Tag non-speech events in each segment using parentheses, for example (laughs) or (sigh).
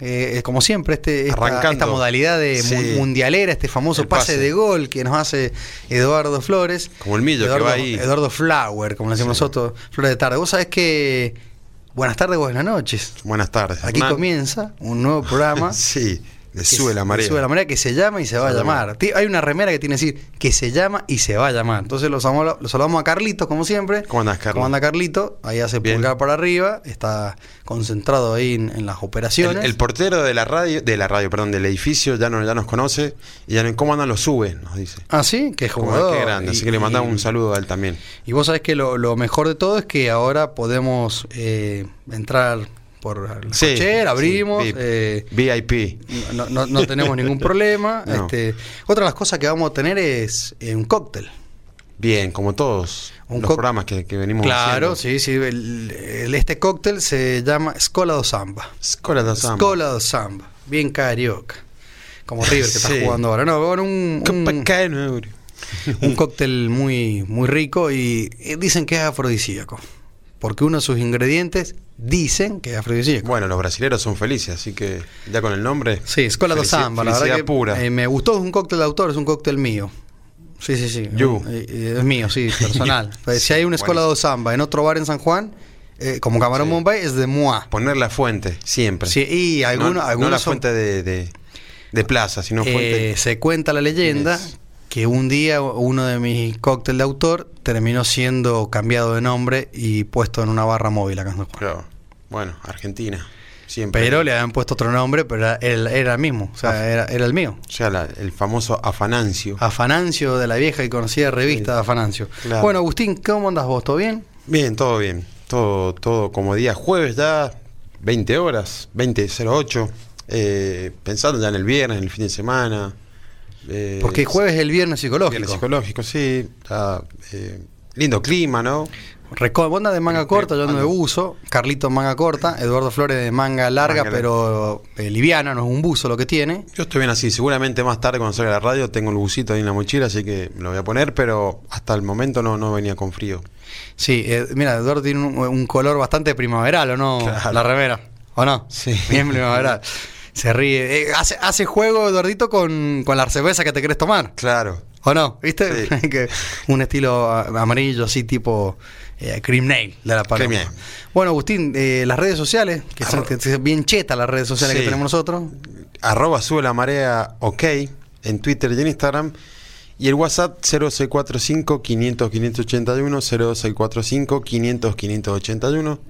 eh, como siempre, este, esta, modalidad de Sí. mundialera, este famoso pase. pase. de gol que nos hace Eduardo Flores. Como el millo que Eduardo, va ahí. Eduardo Flower, como le decimos Sí. nosotros, Flores de tarde. Vos sabés que. Buenas tardes, buenas noches. Buenas tardes. Aquí comienza un nuevo programa. (laughs) Sí, le sube la marea. le Sube la marea que se llama y se va a llamar. Hay una remera que tiene que decir que se llama y se va a llamar. Entonces los, amo- los saludamos a Carlitos, como siempre. ¿Cómo andás, Carlos? ¿Cómo anda Carlito? Ahí hace Bien. pulgar para arriba. Está concentrado ahí en, en las operaciones. el portero de la radio, de la radio, perdón, del edificio ya, no, ya nos conoce y ya no, cómo andan los sube, nos dice. Ah, sí, qué jugador. qué grande, así que le mandamos un saludo a él también. Y vos sabés que lo, lo mejor de todo es que ahora podemos eh, entrar por el Sí, cochera, abrimos. sí, eh, VIP. no, no- no tenemos ningún (laughs) problema. No. Este, otra de las cosas que vamos a tener es eh, un cóctel. Bien, como todos Un los programas que, que venimos Claro, haciendo. sí, sí. el- el- este cóctel se llama Scola do Samba. Scola da Samba. Scola do Samba. Bien carioca. Como (laughs) River que está jugando ahora. No, bueno, un, un, un cóctel muy, muy rico y dicen que es afrodisíaco. Porque uno de sus ingredientes dicen que es afrodisíaco. Bueno, los brasileños son felices, así que ya con el nombre. Sí, Scola do felici- Samba, la verdad que pura. eh, me gustó, es un cóctel de autor, es un cóctel mío. Sí, sí, sí. You. Eh, eh, es mío, sí, (laughs) personal. Pues, si hay una Escola do Buenísimo. Samba en otro bar en San Juan, eh, como Camarón Sí. Bombay, es de moi. Poner la fuente, siempre. Sí, y algunos, no, no la son- fuente de, de, de plaza, sino eh, fuente. se cuenta la leyenda. Que un día uno de mis cócteles de autor terminó siendo cambiado de nombre y puesto en una barra móvil acá en San Juan. Claro. Bueno, Argentina. Siempre. Pero le habían puesto otro nombre, pero era, era- era el mismo, o sea, Ah. era, era el mío. O sea, la- el famoso Afanancio. Afanancio de la vieja y conocida revista Sí. de Afanancio. Claro. Bueno, Agustín, ¿cómo andas vos? ¿Todo bien? Bien, todo bien. Todo, todo como día jueves ya, 20 horas, 20.08. Eh, pensando ya en el viernes, en el fin de semana. Eh, Porque jueves es el viernes psicológico. viernes psicológico, sí. eh, lindo clima, ¿no? Andás de manga corta, yo ando de buzo. Carlito manga corta, Eduardo Flores de manga larga, Manga pero eh, liviana, no es un buzo lo que tiene. Yo estoy bien así. Seguramente más tarde cuando salga la radio tengo el busito ahí en la mochila, así que me lo voy a poner, pero hasta el momento no, no venía con frío. Sí, eh, mira, Eduardo tiene un, un color bastante primaveral, ¿o no? Claro. La remera, ¿o no? Sí. Bien primaveral. (laughs) Se ríe. Eh, hace, hace juego, Eduardito, con, con la cerveza que te querés tomar, Claro. ¿o no? ¿Viste? Sí. (laughs) Que un estilo amarillo, así tipo eh, cream nail de la paloma. Bueno, Agustín, eh, las redes sociales, que son Arro- que son bien chetas las redes sociales que tenemos nosotros. arroba sube la marea ok en Twitter y en Instagram. Y el WhatsApp 0645 500 581 0645 500 581.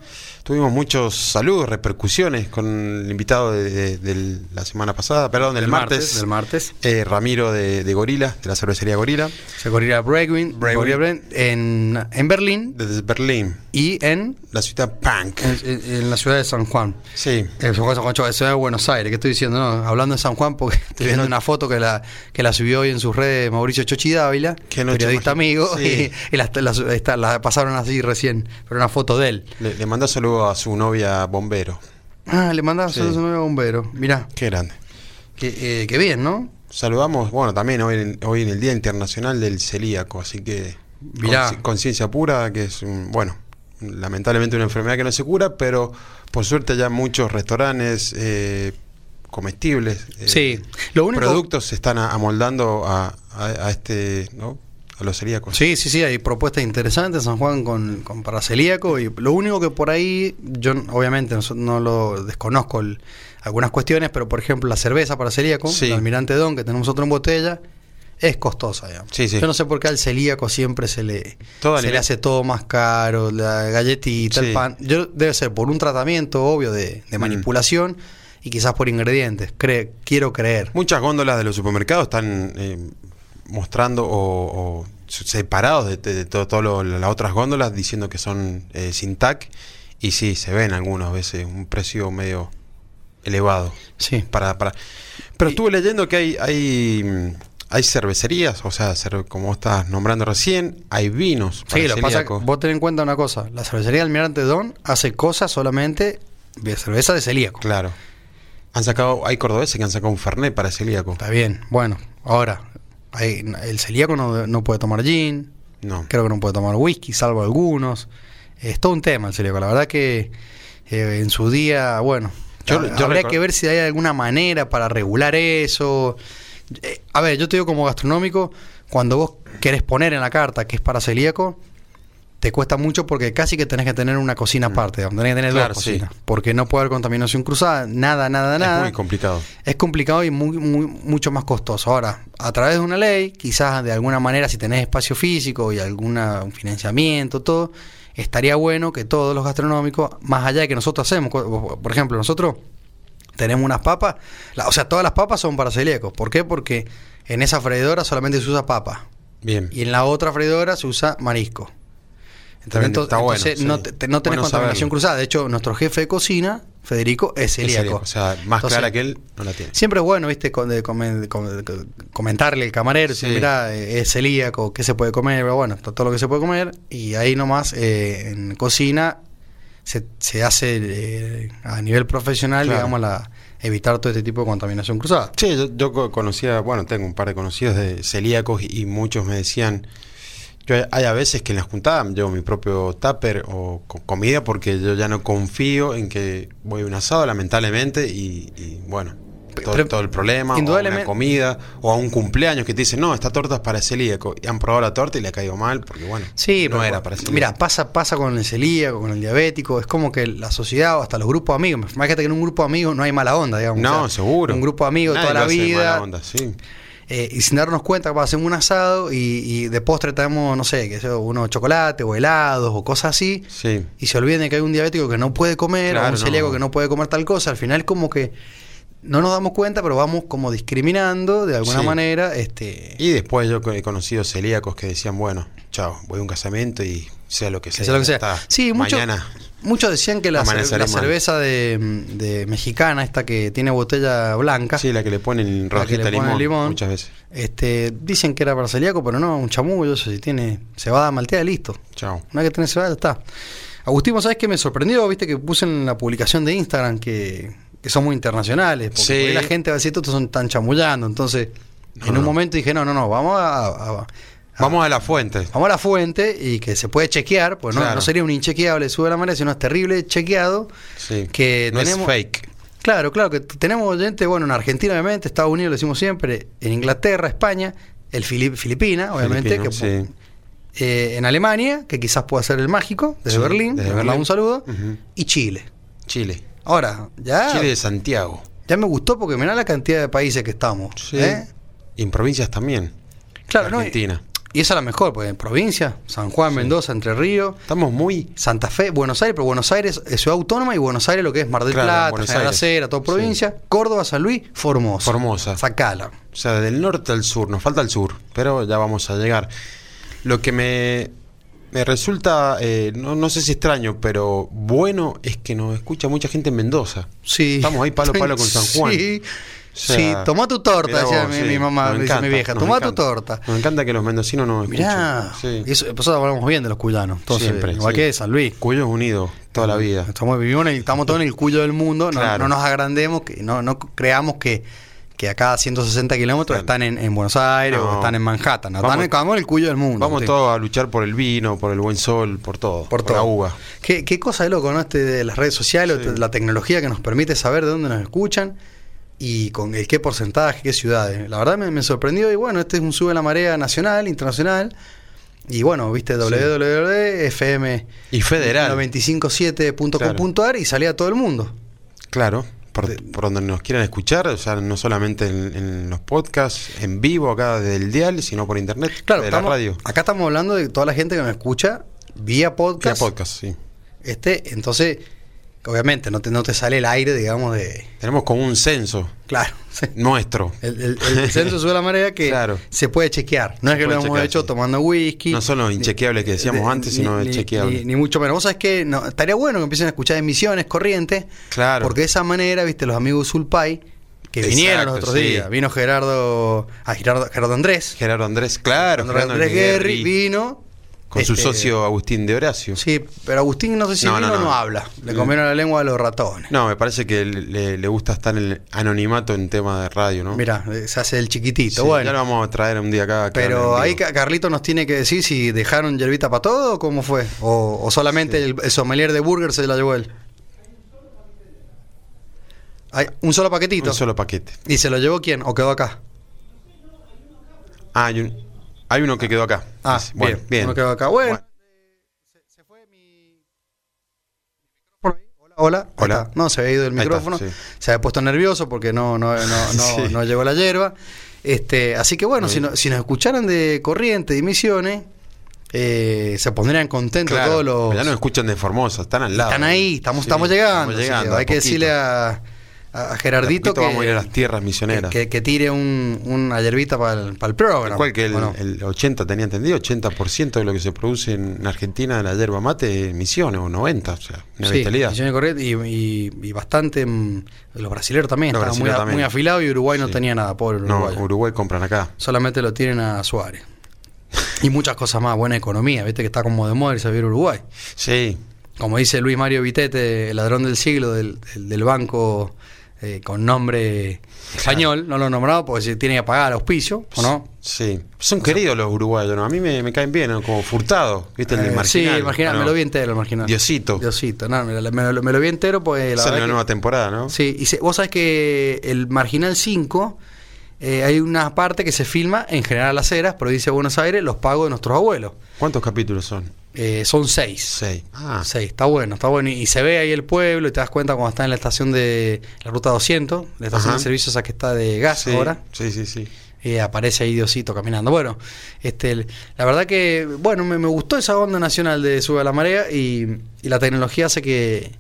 Tuvimos muchos saludos, repercusiones con el invitado de, de- de la semana pasada, perdón, del, martes, Del martes. eh, Ramiro de, de Gorila, de la cervecería Gorila, Se corría Bregwin, Bregwin. Gorilla Bregwin, en, en Berlín desde Berlín, y en, la ciudad punk. en, en- en la ciudad de San Juan. Sí, En San Juan, San Juan, la ciudad de Buenos Aires, ¿qué estoy diciendo? No, hablando de San Juan, porque estoy viendo no- una foto que la, que la subió hoy en sus redes Mauricio Chochi Dávila, noche periodista amigo, Sí. y, y la, la- está- la pasaron así recién, pero una foto de él. le, le mandó saludo a su novia bombero. Ah, le mandaba Sí. saludos a un nuevo bombero. Mirá, Qué grande. qué, eh, qué bien, ¿no? Saludamos, bueno, también hoy en, hoy en el Día Internacional del Celíaco, así que Mirá. conciencia pura, que es, un- bueno, lamentablemente una enfermedad que no se cura, pero por suerte ya muchos restaurantes eh, comestibles, eh, Sí, lo único... productos se están amoldando a, a- a este, ¿no? A los celíacos. Sí, sí, sí, hay propuestas interesantes en San Juan con, con para celíaco y lo único que por ahí, yo obviamente no, lo desconozco el- algunas cuestiones, pero por ejemplo la cerveza para celíaco, Sí. el Almirante Don, que tenemos otro en botella, es costosa, digamos. Sí, sí. Yo no sé por qué al celíaco siempre se le, Todo se le hace todo más caro, la galletita, Sí. el pan. Yo, debe ser por un tratamiento obvio de, de Mm. manipulación y quizás por ingredientes, cre- quiero creer. Muchas góndolas de los supermercados están eh, mostrando o, o separados de, de, de todo lo- las otras góndolas diciendo que son eh, sin TAC y sí, se ven algunas veces un precio medio elevado. Sí. Para, para. Pero Y- estuve leyendo que hay, hay, hay cervecerías, o sea, como estás nombrando recién, hay vinos. para Sí, lo pasa que vos ten en cuenta una cosa, la cervecería Almirante Don hace cosas solamente de cerveza de celíaco. Claro. Han sacado, hay cordobeses que han sacado un Fernet para celíaco. Está bien, bueno, ahora, el celíaco no, no puede tomar gin, No. creo que no puede tomar whisky, salvo algunos. Es todo un tema el celíaco, la verdad que eh, en su día, bueno, Yo- yo Habría que ver si hay alguna manera para regular eso. Eh, A ver, yo te digo como gastronómico, cuando vos querés poner en la carta que es para celíaco, te cuesta mucho porque casi que tenés que tener una cocina aparte, donde tenés que tener Mm. Claro, dos sí. cocinas. Porque no puede haber contaminación cruzada, nada, nada, Es nada. muy complicado. Es complicado y muy, muy- mucho más costoso. Ahora, a través de una ley, quizás de alguna manera, si tenés espacio físico y alguna un financiamiento, todo, estaría bueno que todos los gastronómicos, más allá de que nosotros hacemos, por ejemplo, nosotros tenemos unas papas, la- o sea, todas las papas son para celíacos. ¿Por qué? Porque en esa freidora solamente se usa papa Bien. y en la otra freidora se usa marisco. Entonces, bueno, entonces sí. no, te- no tenés Bueno contaminación saberlo. cruzada. De hecho, nuestro jefe de cocina, Federico, es Es celíaco. O sea, más Entonces, clara que él no la tiene. Siempre es bueno, viste, con- de com- de comentarle al camarero, Sí. mirá, eh, es celíaco, ¿qué se puede comer? Pero bueno, todo lo que se puede comer. Y ahí nomás, eh, en cocina, se, se hace eh, a nivel profesional, Claro. digamos, la, evitar todo este tipo de contaminación cruzada. Sí, yo, yo co- conocía, bueno, tengo un par de conocidos de celíacos y, y muchos me decían, yo hay a veces que en la juntada me llevo mi propio tupper o co- comida porque yo ya no confío en que voy a un asado, lamentablemente, y, y, bueno, todo, Pero- todo el problema, o a una comida, o a un cumpleaños que te dicen, no, esta torta es para celíaco, y han probado la torta y le ha caído mal porque, bueno, Sí, no era para celíaco. Mira, pasa, pasa con el celíaco, con el diabético, es como que la sociedad o hasta los grupos de amigos, imagínate que en un grupo de amigos no hay mala onda, digamos. no, o sea, seguro. Un grupo de amigos Nadie toda la de mala vida, onda, sí. Eh, y sin darnos cuenta, hacemos un asado y, y de postre tenemos, no sé, que sea uno chocolate o helados o cosas así. Sí. Y se olviden de que hay un diabético que no puede comer o Claro, un celíaco no. que no puede comer tal cosa. Al final, como que no nos damos cuenta, pero vamos como discriminando de alguna Sí. manera. este Y después yo he conocido celíacos que decían, bueno, chao, voy a un casamiento y sea lo que que sea. sea lo que sea. Sí, mucho- Mañana. Muchos decían que la, cer- cerveza de, de mexicana, esta que tiene botella blanca, Sí, la que le ponen rojita le limón, limón. muchas veces. este, dicen que era para celíaco, pero no, un chamullo, eso si tiene cebada malteada, listo. Chao. Hay que tener cebada, ya está. Agustín, ¿vos sabés qué me sorprendió? Viste que puse en la publicación de Instagram que, que son muy internacionales. Porque Sí. la gente va a decir, estos son tan chamullando. Entonces, No, en un no. momento dije, no, no, no, vamos a, a- a- Vamos a la fuente. vamos a la fuente y que se puede chequear, pues no, Claro. no sería un inchequeable, sube la manera, sino es terrible chequeado. Sí. Que no tenemos- es fake. Claro, claro, que tenemos oyentes, bueno, en Argentina, obviamente, Estados Unidos, lo decimos siempre, en Inglaterra, España, el Filip- Filipina, obviamente, Filipino, que, sí. eh, en Alemania, que quizás pueda ser el mágico, desde Sí, Berlín, desde Berlín. un saludo, y Chile. Chile. Ahora, ya, Chile de Santiago. ya me gustó porque mirá la cantidad de países que estamos. Sí. ¿eh? Y en provincias también. Claro, ¿no? Y esa es la mejor, porque en provincia, San Juan, Mendoza, Entre Ríos, Estamos muy. Santa Fe, Buenos Aires, pero Buenos Aires es ciudad autónoma y Buenos Aires lo que es Mar del Claro, Plata, General. Acera, toda Sí. provincia, Córdoba, San Luis, Formosa. Formosa. Sacala. O sea, del norte al sur. Nos falta el sur. Pero ya vamos a llegar. Lo que me, me resulta, eh, no, no sé si extraño, pero bueno es que nos escucha mucha gente en Mendoza. Sí. Estamos ahí palo a palo con San (laughs) Juan. Sí. Sea, sí, tomá tu torta, decía mi, sí, mi mamá, nos dice encanta, mi vieja. encanta. tu torta. Nos encanta que los mendocinos nos escuchen. Mirá, Sí. eso, nosotros hablamos bien de los cuyanos. Entonces, Siempre, igual sí. que San Luis. Cuyos unidos toda la vida. Estamos, vivimos en el- estamos todos en el cuyo del mundo. No, Claro. no nos agrandemos, que no, no creamos que, que a cada 160 kilómetros están en, en Buenos Aires o No. están en Manhattan. Vamos- están en, estamos en el cuyo del mundo. Vamos todos a luchar por el vino, por el buen sol, por todo. Por la todo. uva. Qué, qué cosa de loco, ¿no? Este de las redes sociales, Sí. la tecnología que nos permite saber de dónde nos escuchan y con el qué porcentaje, qué ciudades. La verdad me, me sorprendió y bueno, este es un sube la marea nacional, internacional. Y bueno, viste www.fm Y federal. 957.com.ar y salía a todo el mundo. Claro, por, De- por donde nos quieran escuchar, o sea, no solamente en, en los podcasts, en vivo acá desde el dial, sino por internet, Claro, de estamos- la radio. acá estamos hablando de toda la gente que nos escucha vía Vía podcast. podcast, sí. Este, entonces, obviamente no te, no te sale el aire, digamos, de... Tenemos como un censo Claro, (laughs) sí. nuestro. El, el, el censo sube la marea que (laughs) Claro. se puede chequear. No Se es que lo hemos chequear, hecho sí. tomando whisky. No son los inchequeables que decíamos antes, sino ni- es chequeable. Ni, ni mucho menos. Vos sabés que no, estaría bueno que empiecen a escuchar emisiones corrientes. Claro. Porque de esa manera, viste, los amigos de Sulpay, que Exacto, vinieron los otros sí. días. Vino Gerardo, a Gerardo, Gerardo Andrés. Gerardo Andrés, claro, Gerardo Gerardo Andrés Guerri, Guerri vino. Con su este, socio Agustín de Horacio. Sí, pero Agustín no sé si No, vino no, o no no. habla. Le comieron la lengua a los ratones. No, me parece que le, le gusta estar en el anonimato en tema de radio, ¿no? Mirá, eh, se hace el chiquitito. Sí, bueno. Ya lo vamos a traer un día acá. Pero ahí Carlito nos tiene que decir si dejaron yerbita para todo o cómo fue. O, o solamente el, el sommelier de burger se la llevó él. Hay un solo paquetito. Un solo paquete. ¿Y se lo llevó quién? ¿O quedó acá? Ah, hay, un- hay uno que quedó acá. Ah, Dice, bueno, bien. bien. Uno quedó acá. Bueno. Bueno. Se, fue mi micrófono ahí. Hola, hola. Hola. No, se había ido el está, micrófono. sí. Se había puesto nervioso porque no, no, no, (laughs) no, Sí. no llegó la hierba. Este, así que bueno, Sí. si, no- si nos escucharan de corriente, de Misiones, eh, se pondrían contentos Claro, todos los. Ya nos escuchan de Formosa, están al lado. Están ahí, estamos, Sí, estamos llegando. estamos hay que decirle a, a Gerardito que, poquito vamos a ir a las tierras misioneras. que, que tire un, una hierbita para el, para el programa. Igual que el, ¿o no? el 80, tenía entendido, 80% de lo que se produce en Argentina de la yerba mate es misiones, o 90, o sea, una Sí, bestialidad. Misiones Corrientes y, y- y bastante. mm, los brasileños también Los estaban muy, también. muy afilados y Uruguay no tenía nada, pobre No, Uruguay. Uruguay compran acá. Solamente lo tienen a Suárez. Y muchas cosas más, buena economía, viste que está como de moda irse Uruguay. Sí, Como dice Luis Mario Vitete, el ladrón del siglo del, del- del banco eh, con nombre español, no lo he nombrado porque se tiene que pagar auspicio, ¿o no? sí. Son queridos los uruguayos, ¿no? A mí me, me caen bien, ¿no? como Furtado, ¿viste? El Eh, Marginal. Sí, marginal, ¿o no? me lo vi entero, el marginal. Diosito. Diosito, no, me, lo, me lo- me lo vi entero porque la Sale verdad una que- nueva temporada, ¿no? Sí, y se- vos sabés que el Marginal 5, eh, hay una parte que se filma en General Las Heras, provincia de Buenos Aires, los pagos de nuestros abuelos. ¿Cuántos capítulos son? Eh, son seis. Seis. Ah, Seis, está bueno, está bueno. Y, y se ve ahí el pueblo y te das cuenta cuando está en la estación de la ruta 200, la estación Ajá. de servicios esa que está de gas sí, ahora. Sí, sí, sí. eh, aparece ahí Diosito caminando. Bueno, este, la verdad que, bueno, me, me gustó esa onda nacional de Sube a la Marea y, y la tecnología hace que,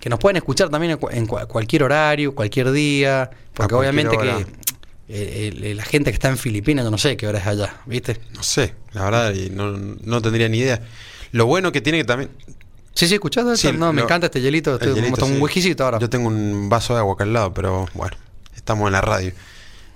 que nos pueden escuchar también en, cua- en cua- cualquier horario, cualquier día, porque obviamente hora. que el- el- la gente que está en Filipinas, yo no sé qué hora es allá, ¿viste? No sé, la verdad, y no, no tendría ni idea. Lo bueno que tiene que también. Sí, sí, ¿escuchaste? Sí, no, me encanta este hielito, estoy como un whiskycito ahora. Yo tengo un vaso de agua acá al lado, pero bueno, estamos en la radio.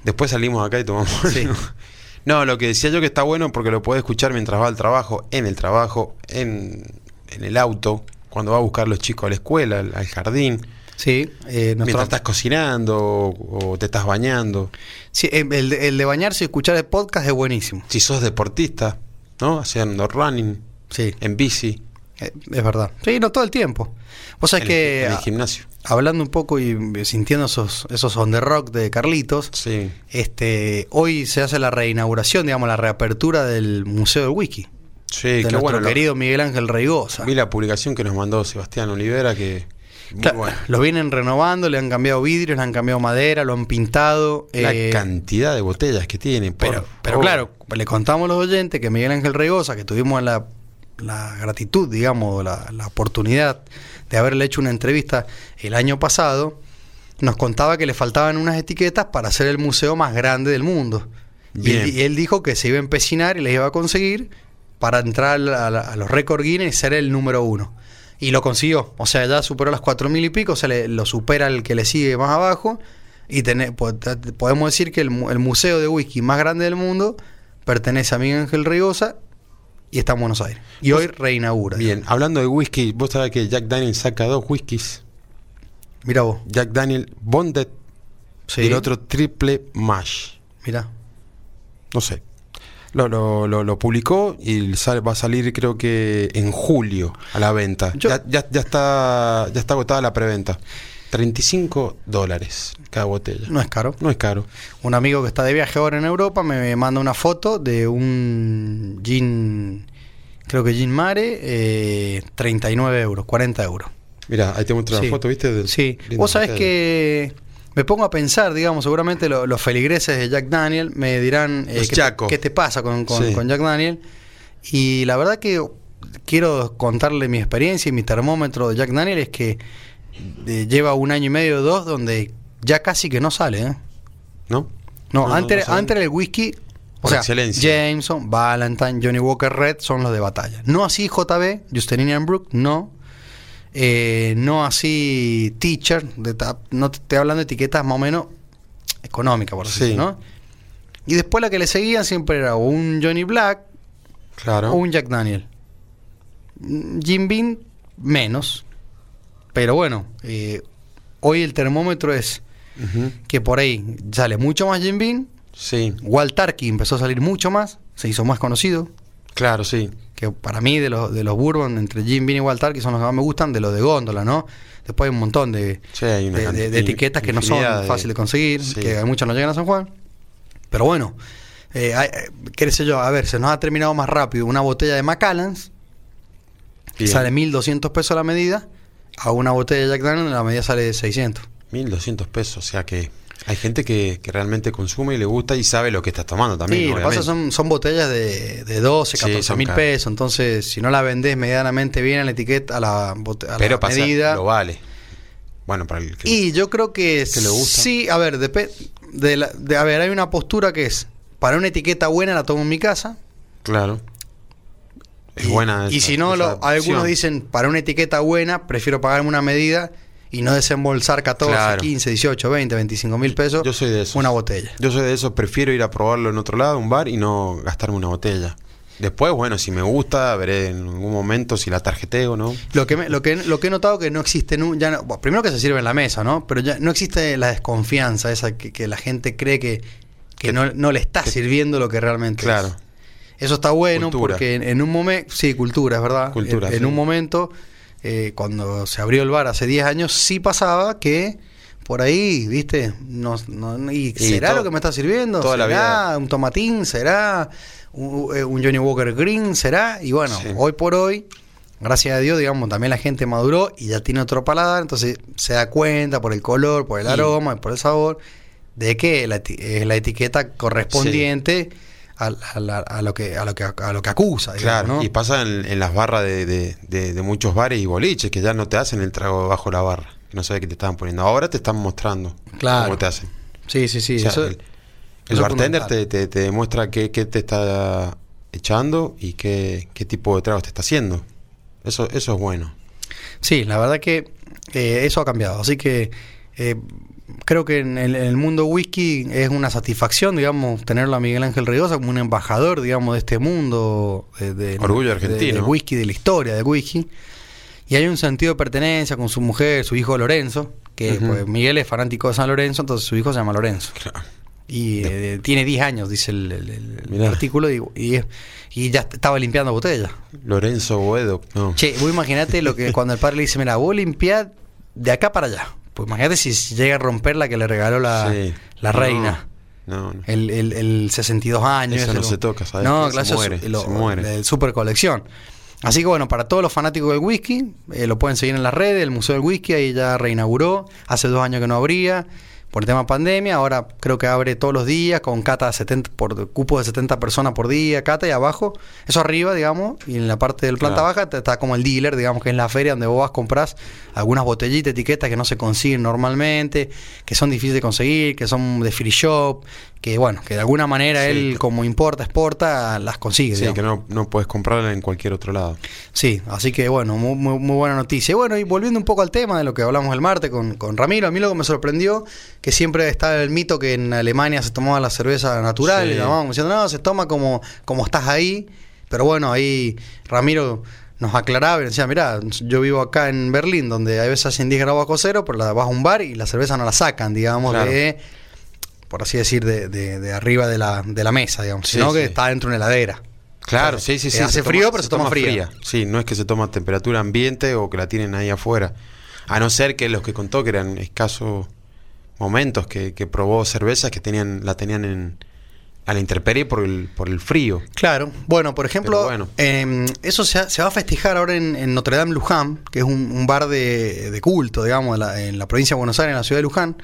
Después salimos acá y tomamos. Sí. (laughs) no, lo que decía yo que está bueno porque lo puede escuchar mientras va al trabajo, en el trabajo, en, en el auto, cuando va a buscar a los chicos a la escuela, al, al jardín, Sí, eh, nuestro- mientras estás cocinando o, o te estás bañando. sí, el, de- el de bañarse y escuchar el podcast es buenísimo. Si sos deportista, ¿no? Haciendo running, Sí, en bici, eh, es verdad. Sí, no todo el tiempo. Vos sabés en, que... el, en el ah, gimnasio. hablando un poco y sintiendo esos, esos on the rock de Carlitos, Sí. este, hoy se hace la reinauguración, digamos, la reapertura del Museo del Wiki. Sí, de qué nuestro bueno. querido Miguel Ángel Reigosa. Vi la publicación que nos mandó Sebastián Olivera, que muy Claro, bueno. Lo vienen renovando, le han cambiado vidrios, le han cambiado madera, lo han pintado. La eh, cantidad de botellas que tiene. pero, pero claro, le contamos a los oyentes que Miguel Ángel Reigosa, que tuvimos la, la gratitud, digamos, la, la oportunidad de haberle hecho una entrevista el año pasado, nos contaba que le faltaban unas etiquetas para hacer el museo más grande del mundo. Y él, y él dijo que se iba a empecinar y les iba a conseguir para entrar a, la- a los récord Guinness y ser el número uno. Y lo consiguió. O sea, ya superó las cuatro mil y pico, o sea, le- lo supera el que le sigue más abajo. Y tené- po- te- podemos decir que el, mu- el museo de whisky más grande del mundo pertenece a Miguel Ángel Rigosa y está en Buenos Aires. Y hoy reinaugura. Bien, hablando de whisky, vos sabés que Jack Daniel saca dos whiskies. Mira vos. Jack Daniel Bonded Sí. y el otro Triple Mash. Mira. No sé. Lo, lo, lo, lo publicó y sale- va a salir creo que en julio a la venta. Yo- Ya, ya, ya está, ya está agotada la preventa. 35 dólares cada botella. No es caro. No es caro. Un amigo que está de viaje ahora en Europa me manda una foto de un gin, creo que gin mare, eh, 39 euros, 40 euros. Mira, ahí te muestro Sí. la foto, ¿viste? Sí, vos sabés que me pongo a pensar, digamos, seguramente lo- los feligreses de Jack Daniel me dirán eh, ¿qué, te pasa con, con- Sí. con Jack Daniel. Y la verdad que quiero contarle mi experiencia y mi termómetro de Jack Daniel es que eh, lleva un año y medio o dos donde ya casi que no sale, ¿eh? ¿No? No, antes, no antes el whisky, o sea, excelencia. Jameson, Valentine, Johnny Walker Red son los de batalla. No así JB, Justinian Brook, no. Eh, no así Teacher, de no te estoy hablando de etiquetas más o menos económicas, por así ¿no? Y después la que le seguían siempre era un Johnny Black Claro. o un Jack Daniel. Jim Beam, menos. Pero bueno, eh, hoy el termómetro es que por ahí sale mucho más Jim Beam Sí, Walt Tarky empezó a salir mucho más, se hizo más conocido. claro, sí. Que para mí de los, de los bourbon, entre Jim Beam y Walter, que son los que más me gustan, de los de góndola, ¿no? Después hay un montón de, Sí, hay una de- de- cantidad- de etiquetas que no son fáciles de conseguir, Sí. que hay muchas no llegan a San Juan. Pero bueno, eh, hay- eh, qué sé yo, a ver, se nos ha terminado más rápido una botella de Macallans, que sale 1200 pesos la medida, a una botella de Jack Daniels la medida sale 600. 1200 pesos, o sea que hay gente que, que realmente consume y le gusta y sabe lo que estás tomando también. Sí, lo que pasa son, son botellas de, de 12, Sí, 14 son mil pesos. Entonces, si no la vendés medianamente bien a la etiqueta, a la, a Pero la pasa, medida. lo vale. Bueno, para el que... Y yo creo que, que le gusta. sí, a ver, depe- de la- de- a ver, hay una postura que es, para una etiqueta buena la tomo en mi casa. Claro. Es y, buena Y esa- si no, lo- algunos dicen, para una etiqueta buena, prefiero pagarme una medida y no desembolsar 14, Claro. 15, 18, 20, 25 mil pesos Yo soy de esos. una botella. Yo soy de esos, prefiero ir a probarlo en otro lado, un bar, y no gastarme una botella. Después, bueno, si me gusta, veré en algún momento si la tarjeteo, ¿no? Lo que, me- lo que lo que he notado que no existe nu- ya no- bueno, primero que se sirve en la mesa, ¿no? Pero ya no existe la desconfianza esa que, que la gente cree que, que Que- no, no le está sirviendo lo que realmente Claro. es. Eso está bueno Cultura. porque en, en un momento, sí, cultura, es verdad. Cultura, en, un momento, eh, cuando se abrió el bar hace 10 años, sí pasaba que por ahí, ¿viste? No, no- ¿Y, Y será lo que me está sirviendo? toda la ¿Será vida. un tomatín? ¿Será un, eh, un Johnny Walker Green? ¿Será? Y bueno, Sí. hoy por hoy, gracias a Dios, digamos, también la gente maduró y ya tiene otro paladar, entonces se da cuenta por el color, por el Y- aroma, por el sabor, de que la, es la etiqueta correspondiente a, a la- a lo que a lo que a lo que acusa, digamos, Claro, ¿no? y pasa en, en las barras de, de- de- de muchos bares y boliches que ya no te hacen el trago bajo la barra, que no sabes qué te estaban poniendo. Ahora te están mostrando Claro. cómo te hacen. Sí, sí, sí. O sea, eso- el, bartender te, te- te demuestra qué, qué te está echando y qué, qué tipo de tragos te está haciendo. Eso, eso es bueno. Sí, la verdad que eh, eso ha cambiado. Así que eh, creo que en el, en el mundo whisky es una satisfacción, digamos, tenerlo a Miguel Ángel Reynosa como un embajador, digamos, de este mundo de, de- Orgullo de- argentino. del whisky, de la historia del whisky. Y hay un sentido de pertenencia con su mujer, su hijo Lorenzo, que pues, Miguel es fanático de San Lorenzo, entonces su hijo se llama Lorenzo. Claro. Y eh, tiene 10 años, dice el, el- el- artículo, y, y, y ya estaba limpiando botellas. Lorenzo Boedo, no. Che, vos imaginate lo que (laughs) cuando el padre le dice, mira, vos limpiad de acá para allá. Pues imagínate si llega a romper la que le regaló la, Sí. la reina. No, no. El, el, el 62 años. Eso no se toca, ¿sabes? No, claro, muere, lo- se muere. el super colección. Así que bueno, para todos los fanáticos del whisky, eh, lo pueden seguir en las redes, el Museo del Whisky ahí ya reinauguró, hace dos años que no abría, por el tema pandemia, ahora creo que abre todos los días con cata de 70, por cupo de 70 personas por día, cata y abajo, eso arriba, digamos, y en la parte del planta Claro. baja está como el dealer, digamos que es la feria donde vos vas compras algunas botellitas, etiquetas que no se consiguen normalmente, que son difíciles de conseguir, que son de free shop, que bueno, que de alguna manera Sí. él como importa, exporta, las consigue. Sí, digamos. que no, no puedes comprarla en cualquier otro lado. Sí, así que bueno, muy, muy, muy buena noticia. Y bueno, y volviendo un poco al tema de lo que hablamos el martes con, con Ramiro, a mí lo que me sorprendió, que siempre está el mito que en Alemania se tomaba la cerveza natural, Sí. y diciendo, no, se toma como, como estás ahí. Pero bueno, ahí Ramiro nos aclaraba y decía, mira, yo vivo acá en Berlín, donde a veces hacen 10 grados bajo cero, pero la vas a un bar y la cerveza no la sacan, digamos, Claro. de, por así decir, de, de- de arriba de la, de la mesa, digamos, Sí, sino que sí. está dentro de una heladera. Claro, O sea, sí, sí, que sí. hace toma- frío, pero se toma fría. Sí, no es que se toma a temperatura ambiente o que la tienen ahí afuera. A no ser que los que contó que eran escasos momentos que, que probó cervezas que tenían la tenían en a la intemperie por el, por el frío. Claro, bueno, por ejemplo, bueno. eh, eso se, se va a festejar ahora en, en Notre Dame Luján, que es un, un bar de, de culto, digamos, en la, en la provincia de Buenos Aires, en la ciudad de Luján.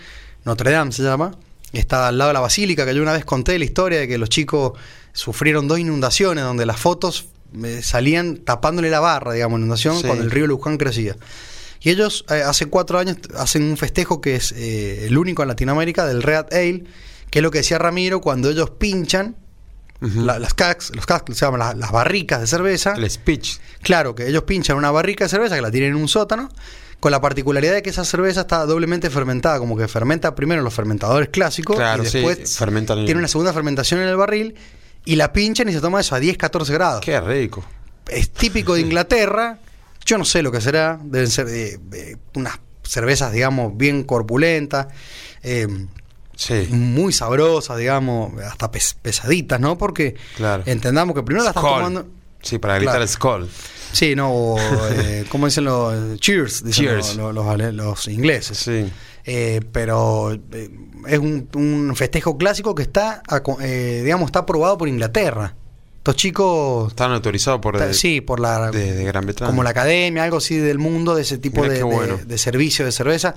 Notre Dame se llama. Está al lado de la basílica, que yo una vez conté la historia de que los chicos sufrieron dos inundaciones, donde las fotos eh, salían tapándole la barra, digamos, inundación, Sí. cuando el río Luján crecía. Y ellos eh, hace cuatro años hacen un festejo que es eh, el único en Latinoamérica del Red Ale, que es lo que decía Ramiro, cuando ellos pinchan la- las los se llaman las, las barricas de cerveza. El speech. Claro, que ellos pinchan una barrica de cerveza que la tienen en un sótano, con la particularidad de que esa cerveza está doblemente fermentada, como que fermenta primero en los fermentadores clásicos Claro, y después tiene una segunda fermentación en el barril y la pinchan y se toma eso a 10, 14 grados. Qué rico. Es típico de Inglaterra, yo no sé lo que será, deben ser eh, eh, unas cervezas, digamos, bien corpulentas. eh, Sí. muy sabrosas, digamos, hasta pes- pesaditas, ¿no? Porque Claro. entendamos que primero la estás tomando. Sí, para gritar Claro. el skull. Sí, no, o, (laughs) eh, ¿cómo dicen los cheers? Dicen Cheers. Los, los- los- los ingleses. Sí. Eh, pero eh, es un, un festejo clásico que está, eh, digamos, está aprobado por Inglaterra. Estos chicos, Están autorizados por de, sí, por la, de, de Gran Bretaña. como la academia, algo así del mundo, de ese tipo de, bueno. de servicio de cerveza.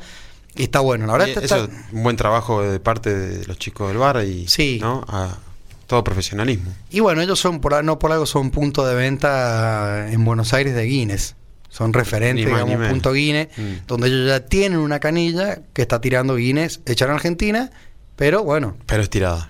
Y está bueno, la verdad está- eso está- es un buen trabajo de parte de los chicos del bar y Sí. ¿no? A todo profesionalismo. Y bueno, ellos son, por, no por algo, son punto de venta en Buenos Aires de Guinness. Son referentes, más digamos, punto Guinness, Mm. donde ellos ya tienen una canilla que está tirando Guinness hecha en Argentina, pero bueno. Pero es tirada.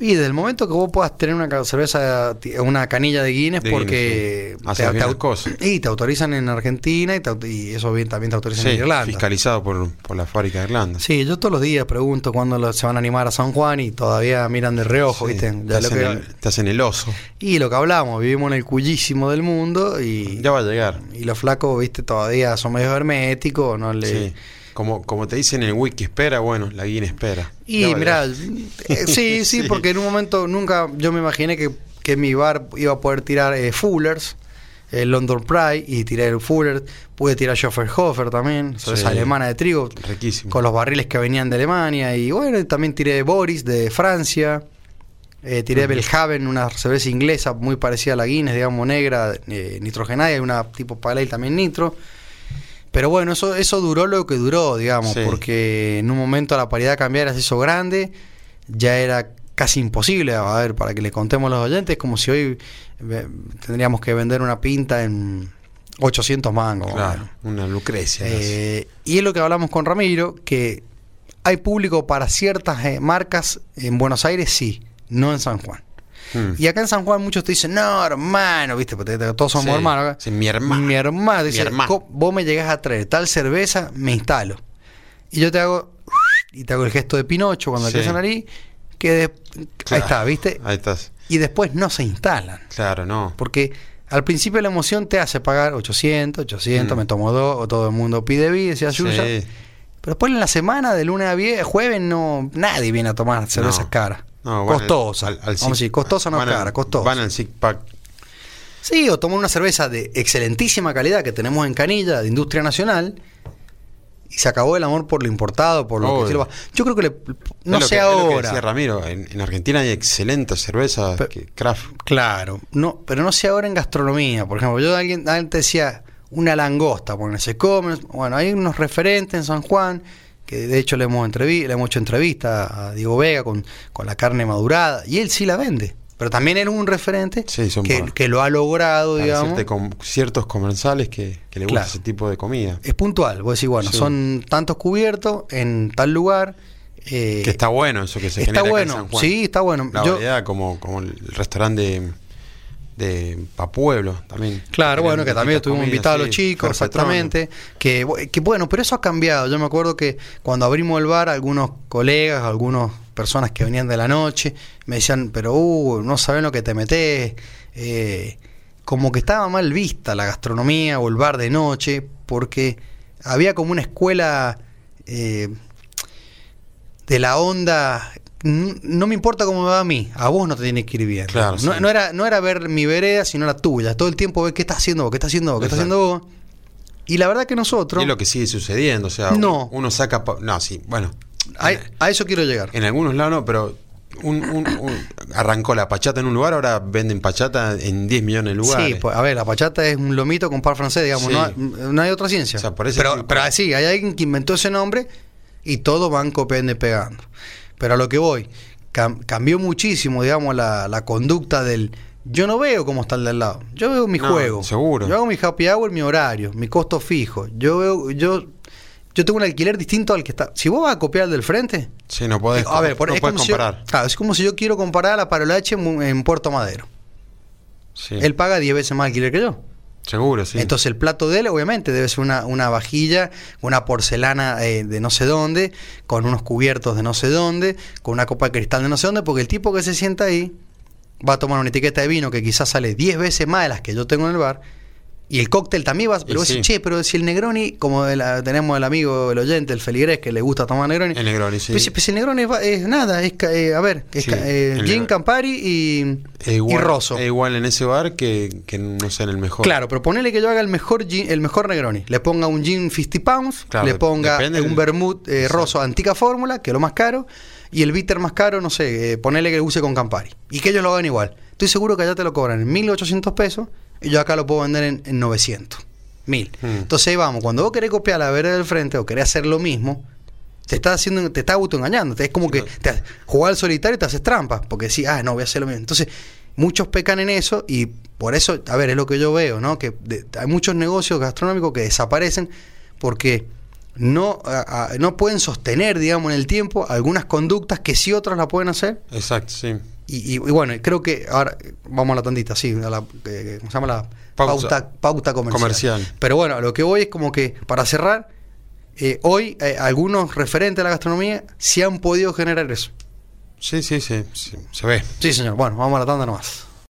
Y desde el momento que vos puedas tener una cerveza, una canilla de Guinness, De porque Guinness, sí. Bien las cosas. y te autorizan en Argentina y, te y eso bien, también te autorizan Sí, en Irlanda. fiscalizado por, por la fábrica de Irlanda. Sí, yo todos los días pregunto cuándo lo- se van a animar a San Juan y todavía miran de reojo, Sí, ¿viste? Te, Ya lo hacen que- el, te hacen el oso. y lo que hablamos, vivimos en el cuyísimo del mundo y, Ya va a llegar. y los flacos, viste, todavía son medio herméticos, no le... Como, como te dicen en el wiki espera, bueno, la guía espera. Y a mirá, (laughs) eh, sí, sí, Sí. porque en un momento nunca yo me imaginé que, que mi bar iba a poder tirar eh, Fullers, el London Pride, y tiré el Fuller, pude tirar Schofferhofer también, cerveza Sí. alemana de trigo, Riquísimo. con los barriles que venían de Alemania, y bueno, también tiré Boris de Francia, eh, tiré Ujú. Belhaven, una cerveza inglesa muy parecida a la Guinness, digamos, negra, eh, nitrogenada, y una tipo Pale Ale también nitro. Pero bueno, eso, eso duró lo que duró, digamos, Sí. porque en un momento la paridad cambiara se hizo grande, ya era casi imposible, a ver, para que le contemos a los oyentes, como si hoy tendríamos que vender una pinta en 800 mangos. Claro, una Lucrecia. Eh, y es lo que hablamos con Ramiro, que hay público para ciertas eh, marcas en Buenos Aires, sí, no en San Juan. Mm. Y acá en San Juan muchos te dicen, no, hermano, viste, porque todos somos Sí, hermanos sí, mi hermano. Mi hermano, dice, Mi hermano. "Co- vos me llegás a traer tal cerveza, me instalo. Y yo te hago, y te hago el gesto de Pinocho cuando Sí. te la nariz, que de- ahí está, viste. Ahí estás. Y después no se instalan. Claro, no. Porque al principio la emoción te hace pagar 800, 800, Mm. me tomo dos, o todo el mundo pide vi, decía Sí. Yuya. Pero después en la semana, de lunes a viernes, jueves, no, nadie viene a tomar cervezas No. caras. No, van al- costosa. al- al Vamos a decir, costosa no cara, costosa. Van al six pack. Sí, o tomar una cerveza de excelentísima calidad que tenemos en canilla, de industria nacional, y se acabó el amor por lo importado, por lo Obvio. que sirva. Yo creo que le- no sé que- es lo que ahora. decía Ramiro, en, en Argentina hay excelentes cervezas Pero- que craft. Claro, no, pero no sé ahora en gastronomía. Por ejemplo, yo alguien antes decía una langosta, porque se come. Bueno, hay unos referentes en San Juan que de hecho le hemos le hemos hecho entrevista a Diego Vega con, con la carne madurada y él sí la vende. Pero también era un referente Sí, que, lo ha logrado, digamos. con ciertos comensales que, que le gusta Claro. ese tipo de comida. Es puntual. Vos decís, bueno, Sí. son tantos cubiertos en tal lugar. eh, que está bueno eso que se está genera acá en bueno, San Juan. sí, está bueno. La Yo- variedad, como, como el restaurante de, de Papueblo también. Claro, bueno, que también estuvimos invitados a los chicos, exactamente. Que bueno, pero eso ha cambiado. Yo me acuerdo que cuando abrimos el bar, algunos colegas, algunas personas que venían de la noche, me decían, pero uh, no saben lo que te metes. Eh, como que estaba mal vista la gastronomía o el bar de noche, porque había como una escuela eh, de la onda. "N- No me importa cómo me va a mí, a vos no te tiene que ir bien. Claro, no, sí. no era, no era ver mi vereda, sino la tuya. Todo el tiempo ver qué estás haciendo vos, qué estás haciendo vos, qué estás haciendo vos. Y la verdad que nosotros, Y es lo que sigue sucediendo, o sea, No. uno saca... No, sí, bueno. a, a eso quiero llegar. En algunos lados no, pero un, un- un- arrancó la pachata en un lugar, ahora venden pachata en 10 millones de lugares. Sí, pues, a ver, la pachata es un lomito con par francés, digamos, Sí. no, hay, no hay otra ciencia. O sea, pero, pero sí, hay alguien que inventó ese nombre y todos van copiando y pegando. Pero a lo que voy, cam- cambió muchísimo, digamos, la, la conducta del... Yo no veo cómo está el de al lado. Yo veo mi No, juego. seguro. Yo hago mi happy hour, mi horario, mi costo fijo. Yo veo, yo, yo tengo un alquiler distinto al que está. Si vos vas a copiar el del frente, Sí, no podés, a ver, por- no es podés como si yo- comparar. claro, es como si yo quiero comparar a la Parolache en, en Puerto Madero. Sí, Él paga 10 veces más alquiler que yo. Seguro, sí. Entonces el plato de él obviamente debe ser una, una vajilla, una porcelana eh, de no sé dónde, con unos cubiertos de no sé dónde, con una copa de cristal de no sé dónde, porque el tipo que se sienta ahí va a tomar una etiqueta de vino que quizás sale 10 veces más de las que yo tengo en el bar, Y el cóctel también va, pero vos sí. decís, che, pero si el Negroni, como de la- tenemos el amigo, el oyente, el Feligrés, que le gusta tomar Negroni. El Negroni, sí. Pues, pues el Negroni es, es nada, es, eh, a ver, es Sí, eh, gin. Campari y, Es igual, y Rosso. igual en ese bar que, que no sé, en el mejor. Claro, pero ponele que yo haga el mejor gin- el mejor Negroni. Le ponga un gin 50 pounds, Claro, le ponga un vermouth eh, rosso antica fórmula, que es lo más caro, y el bitter más caro, no sé, eh, ponele que use con Campari. Y que ellos lo hagan igual. Estoy seguro que allá te lo cobran en 1800 pesos y yo acá lo puedo vender en, en 900. 1000. Mm. Entonces ahí vamos, cuando vos querés copiar la vereda del frente o querés hacer lo mismo, te estás haciendo, te estás autoengañando. Es como que te, jugar al solitario y te haces trampa, porque decís, ah, no, voy a hacer lo mismo. Entonces, muchos pecan en eso y por eso, a ver, es lo que yo veo, ¿no? Que de- hay muchos negocios gastronómicos que desaparecen porque no, a- a- no pueden sostener, digamos, en el tiempo algunas conductas que sí otros la pueden hacer. Exacto, sí. Y, y- y bueno, creo que ahora vamos a la tandita, sí, a la, eh, ¿cómo se llama la pauta, pauta comercial. Comercial. Pero bueno, a lo que voy es como que, para cerrar, eh, hoy eh, algunos referentes de la gastronomía sí han podido generar eso. Sí, sí, sí, sí, se ve. Sí, señor. Bueno, vamos a la tanda nomás.